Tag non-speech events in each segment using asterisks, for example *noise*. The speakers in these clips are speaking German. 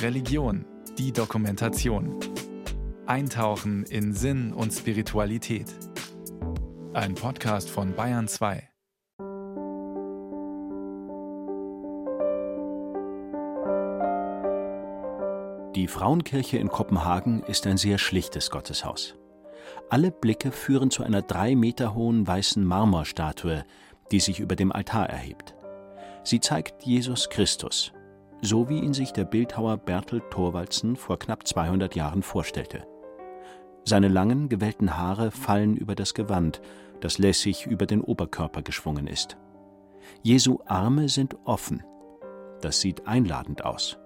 Religion, die Dokumentation. Eintauchen in Sinn und Spiritualität. Ein Podcast von Bayern 2. Die Frauenkirche in Kopenhagen ist ein sehr schlichtes Gotteshaus. Alle Blicke führen zu einer drei Meter hohen weißen Marmorstatue, die sich über dem Altar erhebt. Sie zeigt Jesus Christus, so wie ihn sich der Bildhauer Bertel Thorwaldsen vor knapp 200 Jahren vorstellte. Seine langen, gewellten Haare fallen über das Gewand, das lässig über den Oberkörper geschwungen ist. Jesu Arme sind offen. Das sieht einladend aus.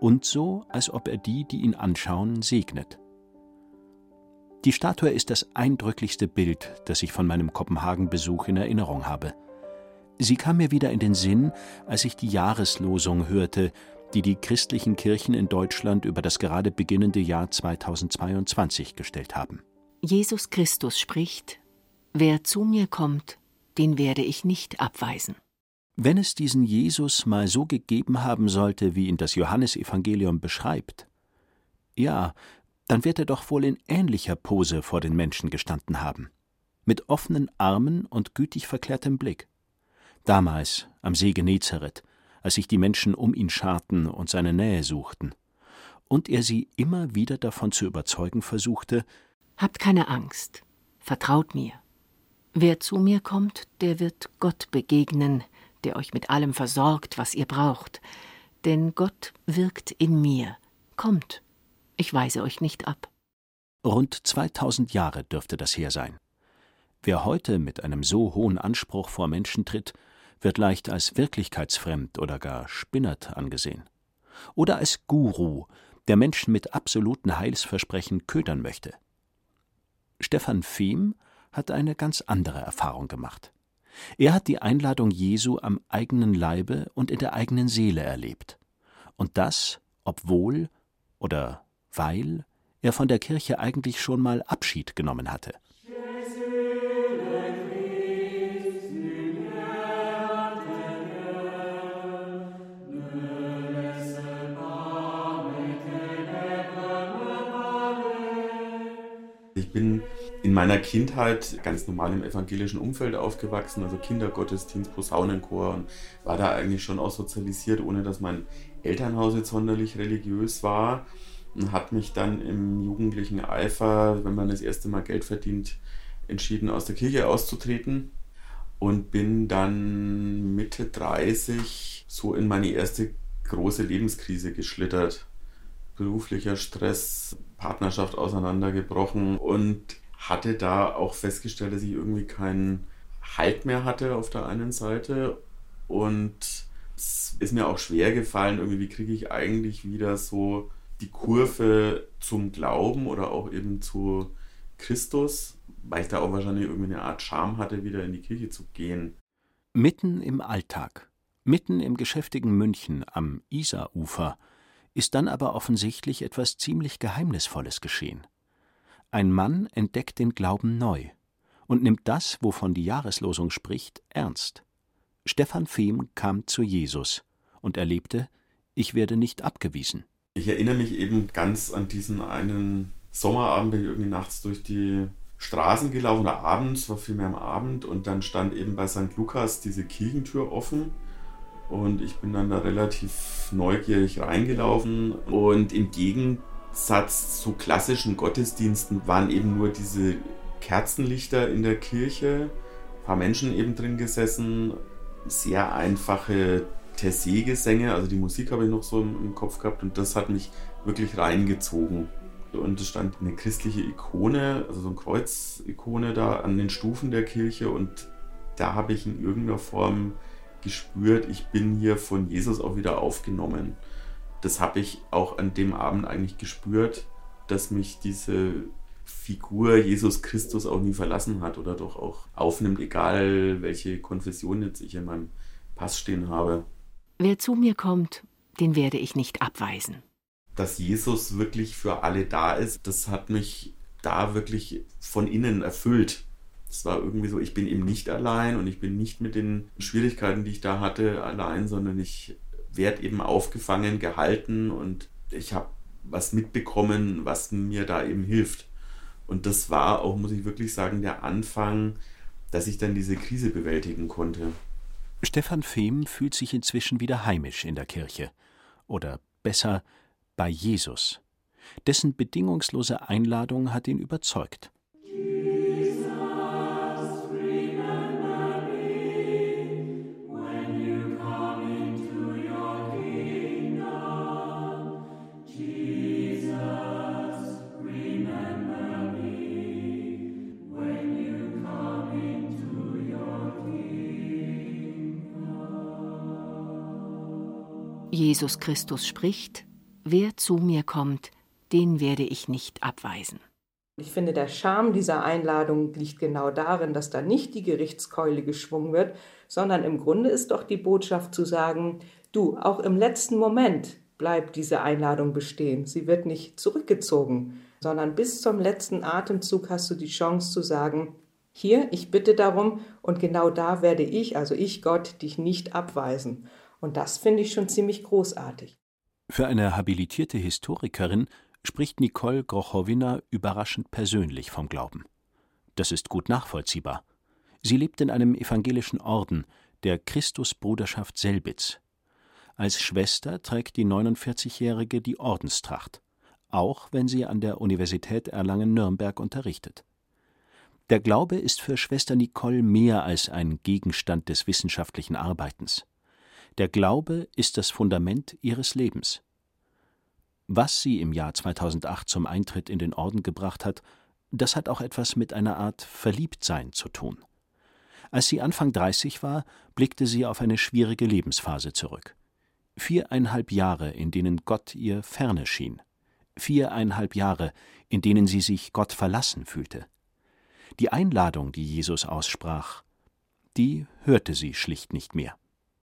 Und so, als ob er die, die ihn anschauen, segnet. Die Statue ist das eindrücklichste Bild, das ich von meinem Kopenhagen-Besuch in Erinnerung habe. Sie kam mir wieder in den Sinn, als ich die Jahreslosung hörte, die die christlichen Kirchen in Deutschland über das gerade beginnende Jahr 2022 gestellt haben. Jesus Christus spricht, Wer zu mir kommt, den werde ich nicht abweisen. Wenn es diesen Jesus mal so gegeben haben sollte, wie ihn das Johannesevangelium beschreibt, ja, dann wird er doch wohl in ähnlicher Pose vor den Menschen gestanden haben, mit offenen Armen und gütig verklärtem Blick. Damals am See Genezareth, als sich die Menschen um ihn scharten und seine Nähe suchten, und er sie immer wieder davon zu überzeugen versuchte Habt keine Angst, vertraut mir. Wer zu mir kommt, der wird Gott begegnen, der euch mit allem versorgt, was ihr braucht. Denn Gott wirkt in mir. Kommt, ich weise euch nicht ab. Rund 2000 Jahre dürfte das her sein. Wer heute mit einem so hohen Anspruch vor Menschen tritt, wird leicht als wirklichkeitsfremd oder gar spinnert angesehen. Oder als Guru, der Menschen mit absoluten Heilsversprechen ködern möchte. Stefan Fehm hat eine ganz andere Erfahrung gemacht. Er hat die Einladung Jesu am eigenen Leibe und in der eigenen Seele erlebt. Und das, obwohl oder weil er von der Kirche eigentlich schon mal Abschied genommen hatte. In meiner Kindheit ganz normal im evangelischen Umfeld aufgewachsen, also Kindergottesdienst, Posaunenchor und war da eigentlich schon auch sozialisiert, ohne dass mein Elternhaus jetzt sonderlich religiös war und hat mich dann im jugendlichen Eifer, wenn man das erste Mal Geld verdient, entschieden, aus der Kirche auszutreten und bin dann Mitte 30 so in meine erste große Lebenskrise geschlittert. Beruflicher Stress, Partnerschaft auseinandergebrochen und hatte da auch festgestellt, dass ich irgendwie keinen Halt mehr hatte auf der einen Seite und es ist mir auch schwer gefallen, irgendwie, wie kriege ich eigentlich wieder so die Kurve zum Glauben oder auch eben zu Christus, weil ich da auch wahrscheinlich irgendwie eine Art Charme hatte, wieder in die Kirche zu gehen. Mitten im Alltag, mitten im geschäftigen München am Isarufer, ist dann aber offensichtlich etwas ziemlich Geheimnisvolles geschehen. Ein Mann entdeckt den Glauben neu und nimmt das, wovon die Jahreslosung spricht, ernst. Stefan Fehm kam zu Jesus und erlebte, ich werde nicht abgewiesen. Ich erinnere mich eben ganz an diesen einen Sommerabend, bin ich irgendwie nachts durch die Straßen gelaufen oder abends, war vielmehr am Abend und dann stand eben bei St. Lukas diese Kirchentür offen und ich bin dann da relativ neugierig reingelaufen und im Gegensatz zu klassischen Gottesdiensten waren eben nur diese Kerzenlichter in der Kirche, ein paar Menschen eben drin gesessen, sehr einfache Tessé-Gesänge, also die Musik habe ich noch so im, Kopf gehabt und das hat mich wirklich reingezogen. Und es stand eine christliche Ikone, also so eine Kreuzikone da an den Stufen der Kirche und da habe ich in irgendeiner Form gespürt, ich bin hier von Jesus auch wieder aufgenommen. Das habe ich auch an dem Abend eigentlich gespürt, dass mich diese Figur Jesus Christus auch nie verlassen hat oder doch auch aufnimmt, egal welche Konfession jetzt ich in meinem Pass stehen habe. Wer zu mir kommt, den werde ich nicht abweisen. Dass Jesus wirklich für alle da ist, das hat mich da wirklich von innen erfüllt. Es war irgendwie so, ich bin eben nicht allein und ich bin nicht mit den Schwierigkeiten, die ich da hatte, allein, sondern ich werde eben aufgefangen, gehalten und ich habe was mitbekommen, was mir da eben hilft. Und das war auch, muss ich wirklich sagen, der Anfang, dass ich dann diese Krise bewältigen konnte. Stefan Fehm fühlt sich inzwischen wieder heimisch in der Kirche. Oder besser, bei Jesus. Dessen bedingungslose Einladung hat ihn überzeugt. Jesus Christus spricht, wer zu mir kommt, den werde ich nicht abweisen. Ich finde, der Charme dieser Einladung liegt genau darin, dass da nicht die Gerichtskeule geschwungen wird, sondern im Grunde ist doch die Botschaft zu sagen, du, auch im letzten Moment bleibt diese Einladung bestehen. Sie wird nicht zurückgezogen, sondern bis zum letzten Atemzug hast du die Chance zu sagen, hier, ich bitte darum und genau da werde ich, also ich Gott, dich nicht abweisen. Und das finde ich schon ziemlich großartig. Für eine habilitierte Historikerin spricht Nicole Grochowina überraschend persönlich vom Glauben. Das ist gut nachvollziehbar. Sie lebt in einem evangelischen Orden, der Christusbruderschaft Selbitz. Als Schwester trägt die 49-Jährige die Ordenstracht, auch wenn sie an der Universität Erlangen-Nürnberg unterrichtet. Der Glaube ist für Schwester Nicole mehr als ein Gegenstand des wissenschaftlichen Arbeitens. Der Glaube ist das Fundament ihres Lebens. Was sie im Jahr 2008 zum Eintritt in den Orden gebracht hat, das hat auch etwas mit einer Art Verliebtsein zu tun. Als sie Anfang 30 war, blickte sie auf eine schwierige Lebensphase zurück. Viereinhalb Jahre, in denen Gott ihr ferne schien. Viereinhalb Jahre, in denen sie sich Gott verlassen fühlte. Die Einladung, die Jesus aussprach, die hörte sie schlicht nicht mehr.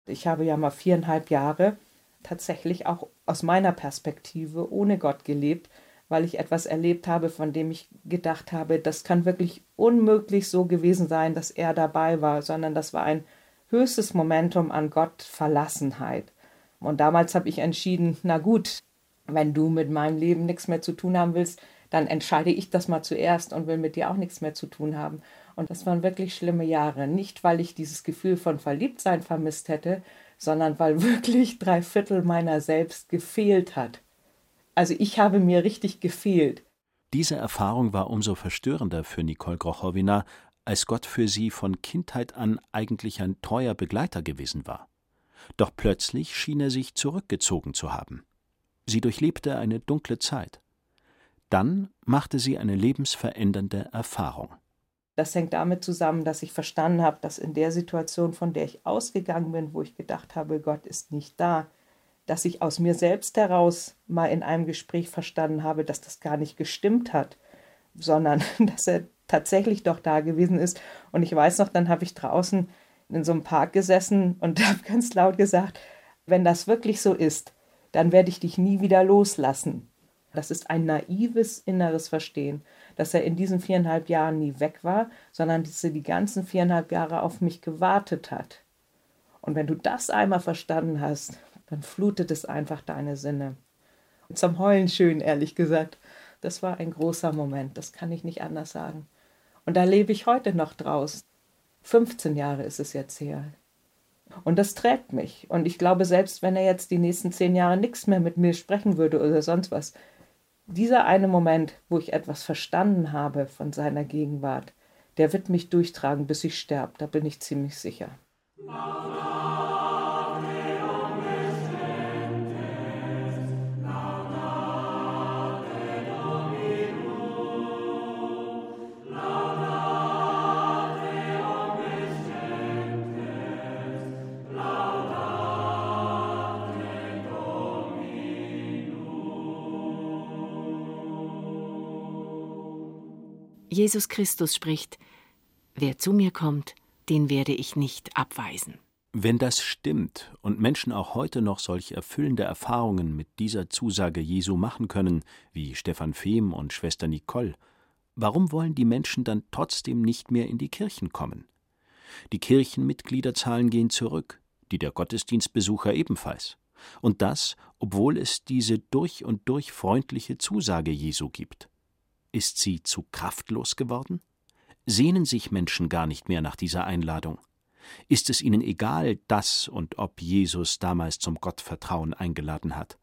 Ich habe ja mal viereinhalb Jahre tatsächlich auch aus meiner Perspektive ohne Gott gelebt, weil ich etwas erlebt habe, von dem ich gedacht habe, das kann wirklich unmöglich so gewesen sein, dass er dabei war, sondern das war ein höchstes Momentum an Gott Verlassenheit. Und damals habe ich entschieden, na gut, wenn du mit meinem Leben nichts mehr zu tun haben willst, dann entscheide ich das mal zuerst und will mit dir auch nichts mehr zu tun haben. Und das waren wirklich schlimme Jahre. Nicht, weil ich dieses Gefühl von Verliebtsein vermisst hätte, sondern weil *laughs* wirklich drei Viertel meiner selbst gefehlt hat. Also ich habe mir richtig gefehlt. Diese Erfahrung war umso verstörender für Nicole Grochowina, als Gott für sie von Kindheit an eigentlich ein treuer Begleiter gewesen war. Doch plötzlich schien er sich zurückgezogen zu haben. Sie durchlebte eine dunkle Zeit. Dann machte sie eine lebensverändernde Erfahrung. Das hängt damit zusammen, dass ich verstanden habe, dass in der Situation, von der ich ausgegangen bin, wo ich gedacht habe, Gott ist nicht da, dass ich aus mir selbst heraus mal in einem Gespräch verstanden habe, dass das gar nicht gestimmt hat, sondern *laughs* dass er tatsächlich doch da gewesen ist. Und ich weiß noch, dann habe ich draußen in so einem Park gesessen und *laughs* habe ganz laut gesagt, wenn das wirklich so ist, dann werde ich dich nie wieder loslassen. Das ist ein naives inneres Verstehen dass er in diesen viereinhalb Jahren nie weg war, sondern dass er die ganzen viereinhalb Jahre auf mich gewartet hat. Und wenn du das einmal verstanden hast, dann flutet es einfach deine Sinne. Zum Heulen schön, ehrlich gesagt. Das war ein großer Moment, das kann ich nicht anders sagen. Und da lebe ich heute noch draus. 15 Jahre ist es jetzt her. Und das trägt mich. Und ich glaube, selbst wenn er jetzt die nächsten zehn Jahre nichts mehr mit mir sprechen würde oder sonst was, dieser eine Moment, wo ich etwas verstanden habe von seiner Gegenwart, der wird mich durchtragen, bis ich sterbe, da bin ich ziemlich sicher. Jesus Christus spricht, Wer zu mir kommt, den werde ich nicht abweisen. Wenn das stimmt und Menschen auch heute noch solch erfüllende Erfahrungen mit dieser Zusage Jesu machen können, wie Stefan Fehm und Schwester Nicole, warum wollen die Menschen dann trotzdem nicht mehr in die Kirchen kommen? Die Kirchenmitgliederzahlen gehen zurück, die der Gottesdienstbesucher ebenfalls. Und das, obwohl es diese durch und durch freundliche Zusage Jesu gibt. Ist sie zu kraftlos geworden? Sehnen sich Menschen gar nicht mehr nach dieser Einladung? Ist es ihnen egal, dass und ob Jesus damals zum Gottvertrauen eingeladen hat?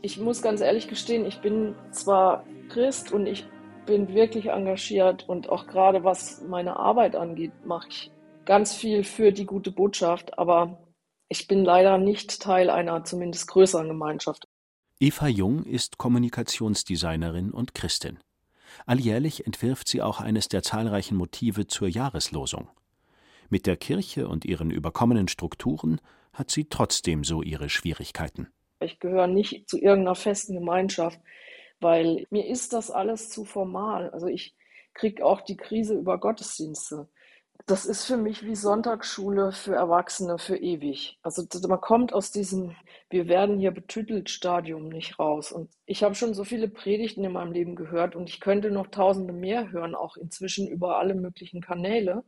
Ich muss ganz ehrlich gestehen, ich bin zwar Christ und ich bin wirklich engagiert und auch gerade was meine Arbeit angeht, mache ich ganz viel für die gute Botschaft, aber ich bin leider nicht Teil einer zumindest größeren Gemeinschaft. Eva Jung ist Kommunikationsdesignerin und Christin. Alljährlich entwirft sie auch eines der zahlreichen Motive zur Jahreslosung. Mit der Kirche und ihren überkommenen Strukturen hat sie trotzdem so ihre Schwierigkeiten. Ich gehöre nicht zu irgendeiner festen Gemeinschaft, weil mir ist das alles zu formal. Also ich kriege auch die Krise über Gottesdienste. Das ist für mich wie Sonntagsschule für Erwachsene für ewig. Also man kommt aus diesem wir werden hier betüttelt Stadium nicht raus. Und ich habe schon so viele Predigten in meinem Leben gehört und ich könnte noch tausende mehr hören, auch inzwischen über alle möglichen Kanäle.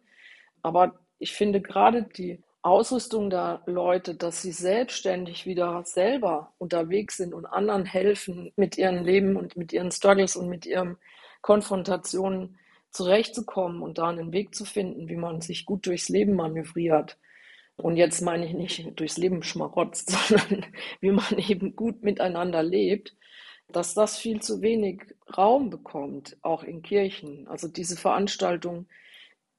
Aber ich finde gerade die Ausrüstung der Leute, dass sie selbstständig wieder selber unterwegs sind und anderen helfen, mit ihrem Leben und mit ihren Struggles und mit ihren Konfrontationen zurechtzukommen und da einen Weg zu finden, wie man sich gut durchs Leben manövriert. Und jetzt meine ich nicht durchs Leben schmarotzt, *laughs* sondern wie man eben gut miteinander lebt, dass das viel zu wenig Raum bekommt, auch in Kirchen. Also diese Veranstaltungen,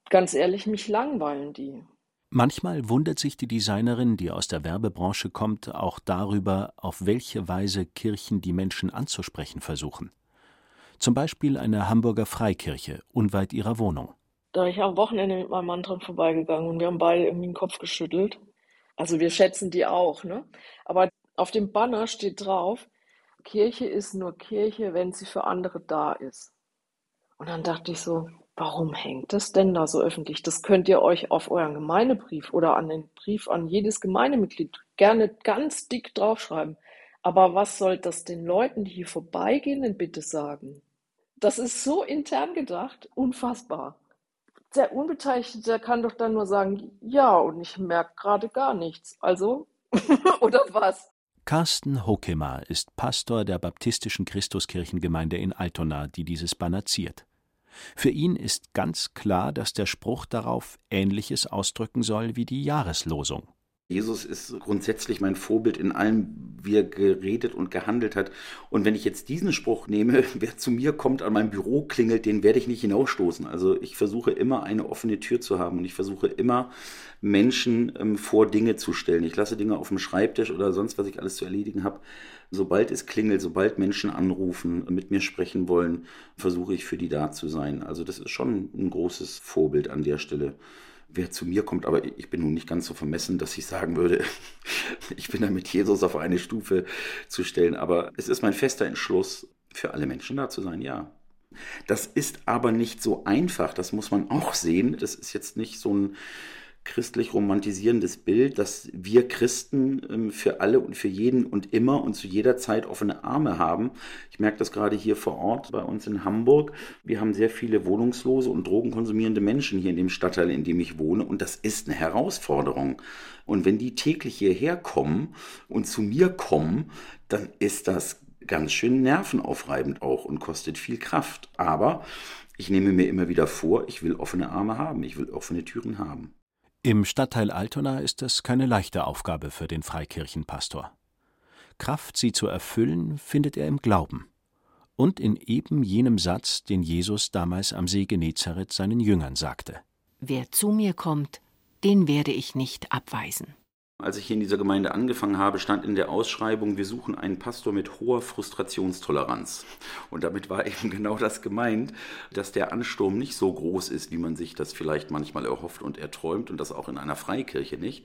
ganz ehrlich, mich langweilen die. Manchmal wundert sich die Designerin, die aus der Werbebranche kommt, auch darüber, auf welche Weise Kirchen die Menschen anzusprechen versuchen. Zum Beispiel eine Hamburger Freikirche unweit ihrer Wohnung. Da ich am Wochenende mit meinem Mann dran vorbeigegangen und wir haben beide irgendwie den Kopf geschüttelt. Also wir schätzen die auch, ne? Aber auf dem Banner steht drauf, Kirche ist nur Kirche, wenn sie für andere da ist. Und dann dachte ich so, Warum hängt das denn da so öffentlich? Das könnt ihr euch auf euren Gemeindebrief oder an den Brief an jedes Gemeindemitglied gerne ganz dick draufschreiben. Aber was soll das den Leuten, die hier vorbeigehen, denn bitte sagen? Das ist so intern gedacht, unfassbar. Der Unbeteiligte kann doch dann nur sagen, ja, und ich merke gerade gar nichts. Also, *laughs* oder was? Carsten Hokema ist Pastor der baptistischen Christuskirchengemeinde in Altona, die dieses Banner ziert. Für ihn ist ganz klar, dass der Spruch darauf Ähnliches ausdrücken soll wie die Jahreslosung. Jesus ist grundsätzlich mein Vorbild in allem, wie er geredet und gehandelt hat. Und wenn ich jetzt diesen Spruch nehme, *laughs* wer zu mir kommt, an meinem Büro klingelt, den werde ich nicht hinausstoßen. Also ich versuche immer eine offene Tür zu haben und ich versuche immer Menschen ähm, vor Dinge zu stellen. Ich lasse Dinge auf dem Schreibtisch oder sonst, was ich alles zu erledigen habe. Sobald es klingelt, sobald Menschen anrufen, mit mir sprechen wollen, versuche ich für die da zu sein. Also das ist schon ein großes Vorbild an der Stelle wer zu mir kommt, aber ich bin nun nicht ganz so vermessen, dass ich sagen würde, *laughs* ich bin da mit Jesus auf eine Stufe zu stellen. Aber es ist mein fester Entschluss, für alle Menschen da zu sein, ja. Das ist aber nicht so einfach, das muss man auch sehen. Das ist jetzt nicht so ein christlich romantisierendes Bild, dass wir Christen ähm, für alle und für jeden und immer und zu jeder Zeit offene Arme haben. Ich merke das gerade hier vor Ort bei uns in Hamburg. Wir haben sehr viele wohnungslose und drogenkonsumierende Menschen hier in dem Stadtteil, in dem ich wohne und das ist eine Herausforderung. Und wenn die täglich hierher kommen und zu mir kommen, dann ist das ganz schön nervenaufreibend auch und kostet viel Kraft. Aber ich nehme mir immer wieder vor, ich will offene Arme haben, ich will offene Türen haben. Im Stadtteil Altona ist es keine leichte Aufgabe für den Freikirchenpastor. Kraft, sie zu erfüllen, findet er im Glauben und in eben jenem Satz, den Jesus damals am See Genezareth seinen Jüngern sagte: Wer zu mir kommt, den werde ich nicht abweisen. Als ich hier in dieser Gemeinde angefangen habe, stand in der Ausschreibung, wir suchen einen Pastor mit hoher Frustrationstoleranz. Und damit war *laughs* eben genau das gemeint, dass der Ansturm nicht so groß ist, wie man sich das vielleicht manchmal erhofft und erträumt und das auch in einer Freikirche nicht.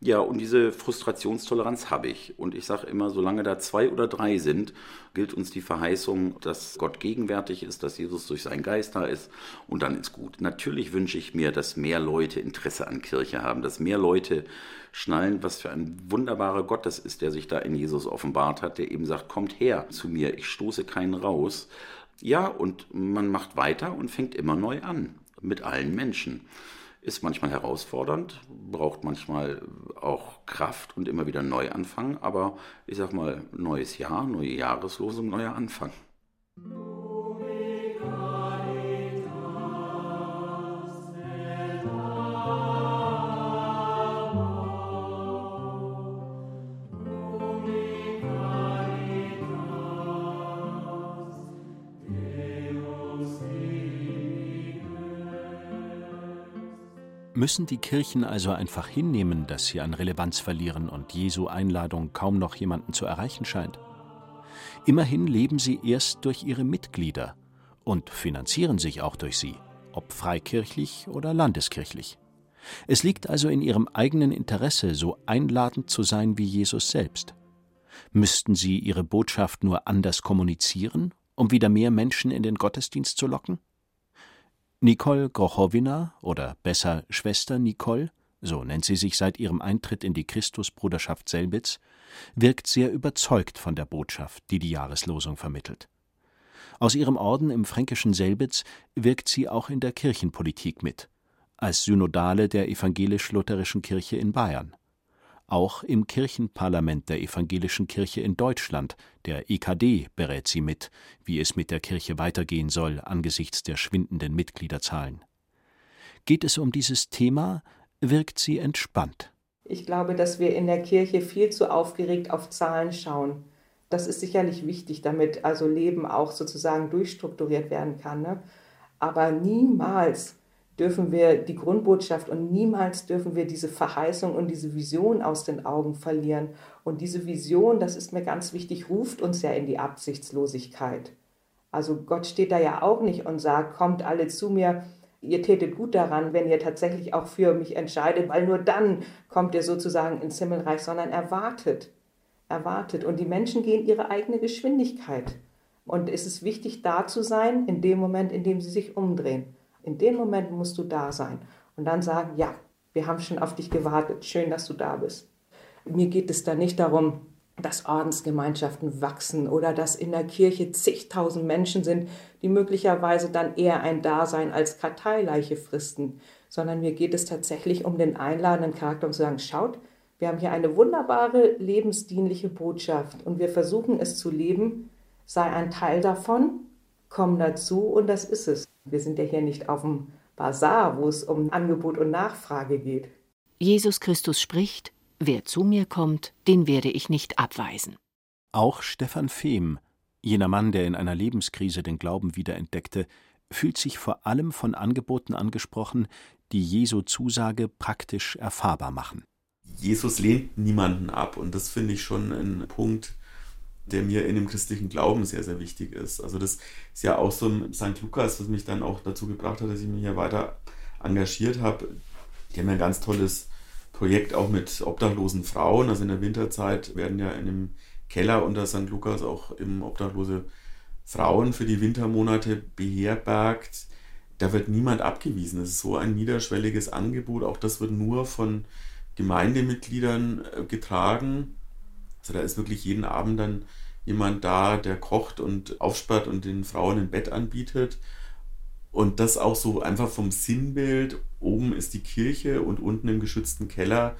Ja, und diese Frustrationstoleranz habe ich. Und ich sage immer, solange da zwei oder drei sind, gilt uns die Verheißung, dass Gott gegenwärtig ist, dass Jesus durch seinen Geist da ist und dann ist gut. Natürlich wünsche ich mir, dass mehr Leute Interesse an Kirche haben, dass mehr Leute schnallen, was für ein wunderbarer Gott das ist, der sich da in Jesus offenbart hat, der eben sagt, kommt her zu mir, ich stoße keinen raus. Ja, und man macht weiter und fängt immer neu an mit allen Menschen. Ist manchmal herausfordernd, braucht manchmal auch Kraft und immer wieder neu anfangen, aber ich sag mal, neues Jahr, neue Jahreslosung, neuer Anfang. Müssen die Kirchen also einfach hinnehmen, dass sie an Relevanz verlieren und Jesu Einladung kaum noch jemanden zu erreichen scheint? Immerhin leben sie erst durch ihre Mitglieder und finanzieren sich auch durch sie, ob freikirchlich oder landeskirchlich. Es liegt also in ihrem eigenen Interesse, so einladend zu sein wie Jesus selbst. Müssten sie ihre Botschaft nur anders kommunizieren, um wieder mehr Menschen in den Gottesdienst zu locken? Nicole Grochowina oder besser Schwester Nicole, so nennt sie sich seit ihrem Eintritt in die Christusbruderschaft Selbitz, wirkt sehr überzeugt von der Botschaft, die die Jahreslosung vermittelt. Aus ihrem Orden im fränkischen Selbitz wirkt sie auch in der Kirchenpolitik mit, als Synodale der evangelisch-lutherischen Kirche in Bayern auch im Kirchenparlament der Evangelischen Kirche in Deutschland, der EKD, berät sie mit, wie es mit der Kirche weitergehen soll angesichts der schwindenden Mitgliederzahlen. Geht es um dieses Thema, wirkt sie entspannt. Ich glaube, dass wir in der Kirche viel zu aufgeregt auf Zahlen schauen. Das ist sicherlich wichtig, damit also Leben auch sozusagen durchstrukturiert werden kann. Ne? Aber niemals dürfen wir die Grundbotschaft und niemals dürfen wir diese Verheißung und diese Vision aus den Augen verlieren. Und diese Vision, das ist mir ganz wichtig, ruft uns ja in die Absichtslosigkeit. Also Gott steht da ja auch nicht und sagt, kommt alle zu mir, ihr tätet gut daran, wenn ihr tatsächlich auch für mich entscheidet, weil nur dann kommt ihr sozusagen ins Himmelreich, sondern erwartet, erwartet. Und die Menschen gehen ihre eigene Geschwindigkeit. Und es ist wichtig, da zu sein, in dem Moment, in dem sie sich umdrehen. In dem Moment musst du da sein und dann sagen, ja, wir haben schon auf dich gewartet, schön, dass du da bist. Mir geht es da nicht darum, dass Ordensgemeinschaften wachsen oder dass in der Kirche zigtausend Menschen sind, die möglicherweise dann eher ein Dasein als Karteileiche fristen, sondern mir geht es tatsächlich um den einladenden Charakter, um zu sagen, schaut, wir haben hier eine wunderbare lebensdienliche Botschaft und wir versuchen es zu leben, sei ein Teil davon, komm dazu und das ist es. Wir sind ja hier nicht auf dem Bazar, wo es um Angebot und Nachfrage geht. Jesus Christus spricht, wer zu mir kommt, den werde ich nicht abweisen. Auch Stefan Fehm, jener Mann, der in einer Lebenskrise den Glauben wiederentdeckte, fühlt sich vor allem von Angeboten angesprochen, die Jesu Zusage praktisch erfahrbar machen. Jesus lehnt niemanden ab und das finde ich schon ein Punkt, der mir in dem christlichen Glauben sehr, sehr wichtig ist. Also das ist ja auch so ein St. Lukas, was mich dann auch dazu gebracht hat, dass ich mich hier weiter engagiert habe. Die haben ja ein ganz tolles Projekt auch mit obdachlosen Frauen. Also in der Winterzeit werden ja in dem Keller unter St. Lukas auch im obdachlose Frauen für die Wintermonate beherbergt. Da wird niemand abgewiesen. Es ist so ein niederschwelliges Angebot. Auch das wird nur von Gemeindemitgliedern äh, getragen. Also da ist wirklich jeden Abend dann jemand da, der kocht und aufspart und den Frauen ein Bett anbietet. Und das auch so einfach vom Sinnbild. Oben ist die Kirche und unten im geschützten Keller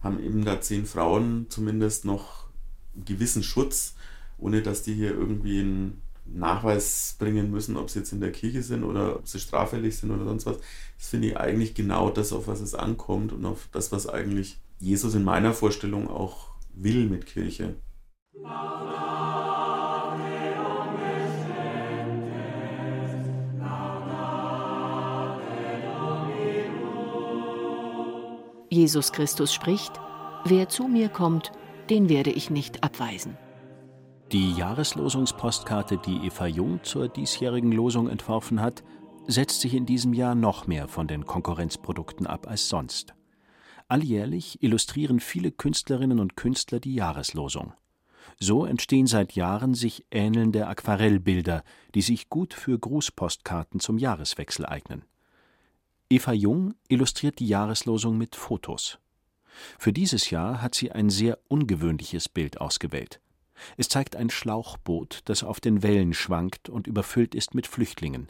haben eben da zehn Frauen zumindest noch einen gewissen Schutz, ohne dass die hier irgendwie einen Nachweis bringen müssen, ob sie jetzt in der Kirche sind oder ob sie straffällig sind oder sonst was. Das finde ich eigentlich genau das, auf was es ankommt und auf das, was eigentlich Jesus in meiner Vorstellung auch will mit Kirche. Jesus Christus spricht, wer zu mir kommt, den werde ich nicht abweisen. Die Jahreslosungspostkarte, die Eva Jung zur diesjährigen Losung entworfen hat, setzt sich in diesem Jahr noch mehr von den Konkurrenzprodukten ab als sonst. Alljährlich illustrieren viele Künstlerinnen und Künstler die Jahreslosung. So entstehen seit Jahren sich ähnelnde Aquarellbilder, die sich gut für Grußpostkarten zum Jahreswechsel eignen. Eva Jung illustriert die Jahreslosung mit Fotos. Für dieses Jahr hat sie ein sehr ungewöhnliches Bild ausgewählt. Es zeigt ein Schlauchboot, das auf den Wellen schwankt und überfüllt ist mit Flüchtlingen.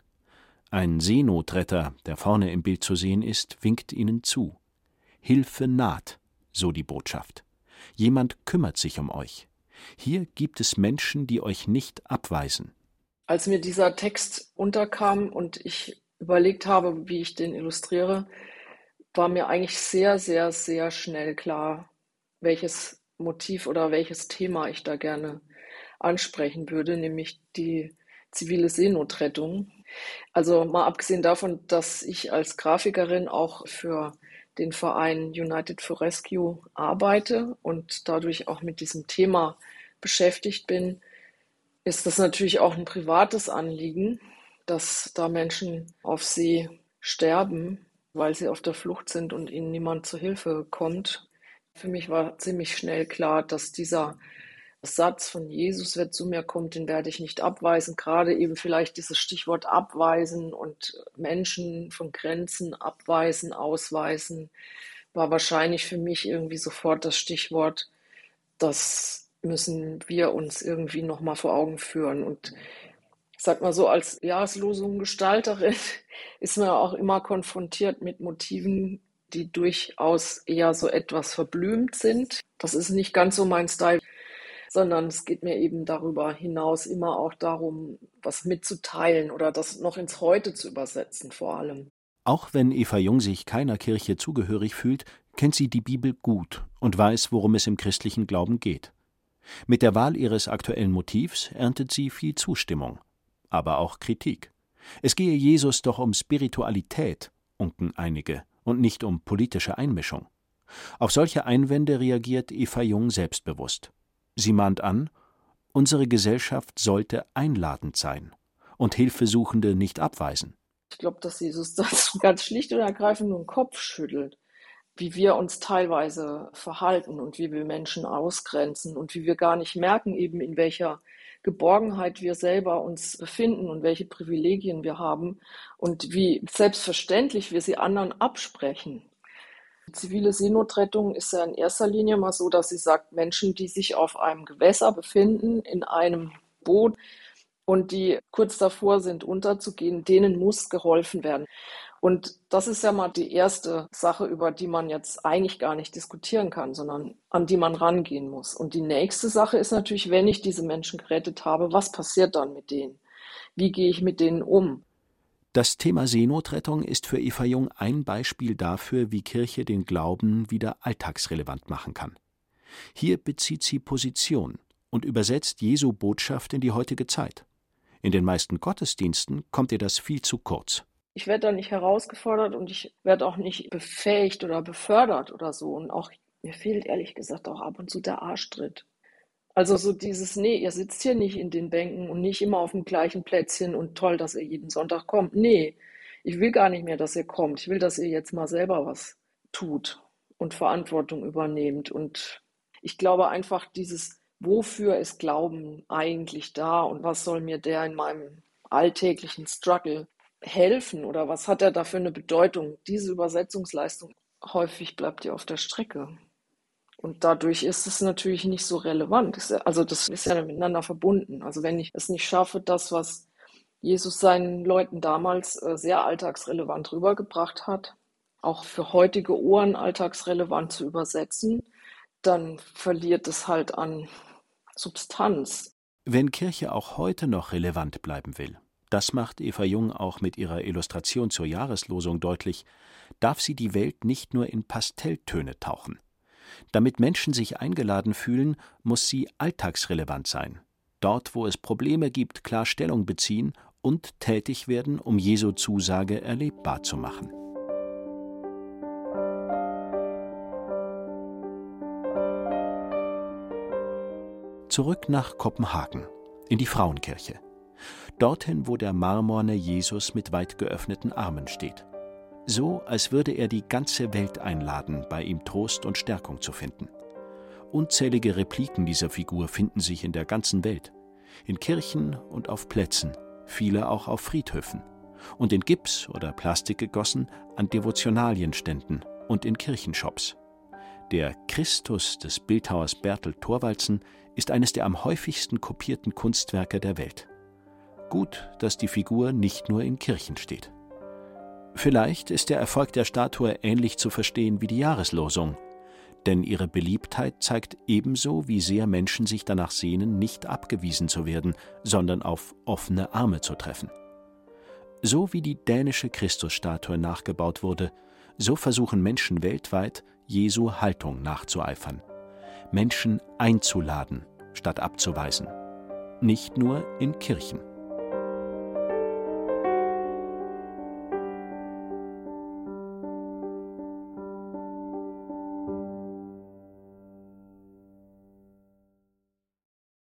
Ein Seenotretter, der vorne im Bild zu sehen ist, winkt ihnen zu. Hilfe naht, so die Botschaft. Jemand kümmert sich um euch. Hier gibt es Menschen, die euch nicht abweisen. Als mir dieser Text unterkam und ich überlegt habe, wie ich den illustriere, war mir eigentlich sehr, sehr, sehr schnell klar, welches Motiv oder welches Thema ich da gerne ansprechen würde, nämlich die zivile Seenotrettung. Also mal abgesehen davon, dass ich als Grafikerin auch für den Verein United for Rescue arbeite und dadurch auch mit diesem Thema beschäftigt bin, ist das natürlich auch ein privates Anliegen, dass da Menschen auf See sterben, weil sie auf der Flucht sind und ihnen niemand zu Hilfe kommt. Für mich war ziemlich schnell klar, dass dieser Satz von Jesus, wer zu mir kommt, den werde ich nicht abweisen. Gerade eben vielleicht dieses Stichwort abweisen und Menschen von Grenzen abweisen, ausweisen, war wahrscheinlich für mich irgendwie sofort das Stichwort, das müssen wir uns irgendwie nochmal vor Augen führen. Und ich sag mal so, als Jahreslosung-Gestalterin *laughs* ist man auch immer konfrontiert mit Motiven, die durchaus eher so etwas verblümt sind. Das ist nicht ganz so mein Style sondern es geht mir eben darüber hinaus immer auch darum, was mitzuteilen oder das noch ins Heute zu übersetzen vor allem. Auch wenn Eva Jung sich keiner Kirche zugehörig fühlt, kennt sie die Bibel gut und weiß, worum es im christlichen Glauben geht. Mit der Wahl ihres aktuellen Motivs erntet sie viel Zustimmung, aber auch Kritik. Es gehe Jesus doch um Spiritualität, unken einige, und nicht um politische Einmischung. Auf solche Einwände reagiert Eva Jung selbstbewusst. Sie mahnt an, unsere Gesellschaft sollte einladend sein und Hilfesuchende nicht abweisen. Ich glaube, dass Jesus *laughs* das ganz schlicht und ergreifend nur den Kopf schüttelt, wie wir uns teilweise verhalten und wie wir Menschen ausgrenzen und wie wir gar nicht merken, eben in welcher Geborgenheit wir selber uns befinden und welche Privilegien wir haben und wie selbstverständlich wir sie anderen absprechen. Zivile Seenotrettung ist ja in erster Linie mal so, dass sie sagt, Menschen, die sich auf einem Gewässer befinden, in einem Boot und die kurz davor sind, unterzugehen, denen muss geholfen werden. Und das ist ja mal die erste Sache, über die man jetzt eigentlich gar nicht diskutieren kann, sondern an die man rangehen muss. Und die nächste Sache ist natürlich, wenn ich diese Menschen gerettet habe, was passiert dann mit denen? Wie gehe ich mit denen um? Das Thema Seenotrettung ist für Eva Jung ein Beispiel dafür, wie Kirche den Glauben wieder alltagsrelevant machen kann. Hier bezieht sie Position und übersetzt Jesu Botschaft in die heutige Zeit. In den meisten Gottesdiensten kommt ihr das viel zu kurz. Ich werde da nicht herausgefordert und ich werde auch nicht befähigt oder befördert oder so. Und auch mir fehlt ehrlich gesagt auch ab und zu der Arschtritt. Also so dieses, nee, ihr sitzt hier nicht in den Bänken und nicht immer auf dem gleichen Plätzchen und toll, dass ihr jeden Sonntag kommt. Nee, ich will gar nicht mehr, dass ihr kommt. Ich will, dass ihr jetzt mal selber was tut und Verantwortung übernehmt. Und ich glaube einfach dieses, wofür ist Glauben eigentlich da und was soll mir der in meinem alltäglichen Struggle helfen oder was hat er da für eine Bedeutung? Diese Übersetzungsleistung, häufig bleibt ihr auf der Strecke. Und dadurch ist es natürlich nicht so relevant. Also das ist ja miteinander verbunden. Also wenn ich es nicht schaffe, das, was Jesus seinen Leuten damals äh, sehr alltagsrelevant rübergebracht hat, auch für heutige Ohren alltagsrelevant zu übersetzen, dann verliert es halt an Substanz. Wenn Kirche auch heute noch relevant bleiben will, das macht Eva Jung auch mit ihrer Illustration zur Jahreslosung deutlich, darf sie die Welt nicht nur in Pastelltöne tauchen. Damit Menschen sich eingeladen fühlen, muss sie alltagsrelevant sein. Dort, wo es Probleme gibt, klar Stellung beziehen und tätig werden, um Jesu Zusage erlebbar zu machen. Zurück nach Kopenhagen, in die Frauenkirche. Dorthin, wo der marmorne Jesus mit weit geöffneten Armen steht so als würde er die ganze Welt einladen, bei ihm Trost und Stärkung zu finden. Unzählige Repliken dieser Figur finden sich in der ganzen Welt, in Kirchen und auf Plätzen, viele auch auf Friedhöfen und in Gips oder Plastik gegossen an Devotionalienständen und in Kirchenshops. Der Christus des Bildhauers Bertel Thorwaldsen ist eines der am häufigsten kopierten Kunstwerke der Welt. Gut, dass die Figur nicht nur in Kirchen steht. Vielleicht ist der Erfolg der Statue ähnlich zu verstehen wie die Jahreslosung, denn ihre Beliebtheit zeigt ebenso, wie sehr Menschen sich danach sehnen, nicht abgewiesen zu werden, sondern auf offene Arme zu treffen. So wie die dänische Christusstatue nachgebaut wurde, so versuchen Menschen weltweit, Jesu Haltung nachzueifern. Menschen einzuladen, statt abzuweisen. Nicht nur in Kirchen.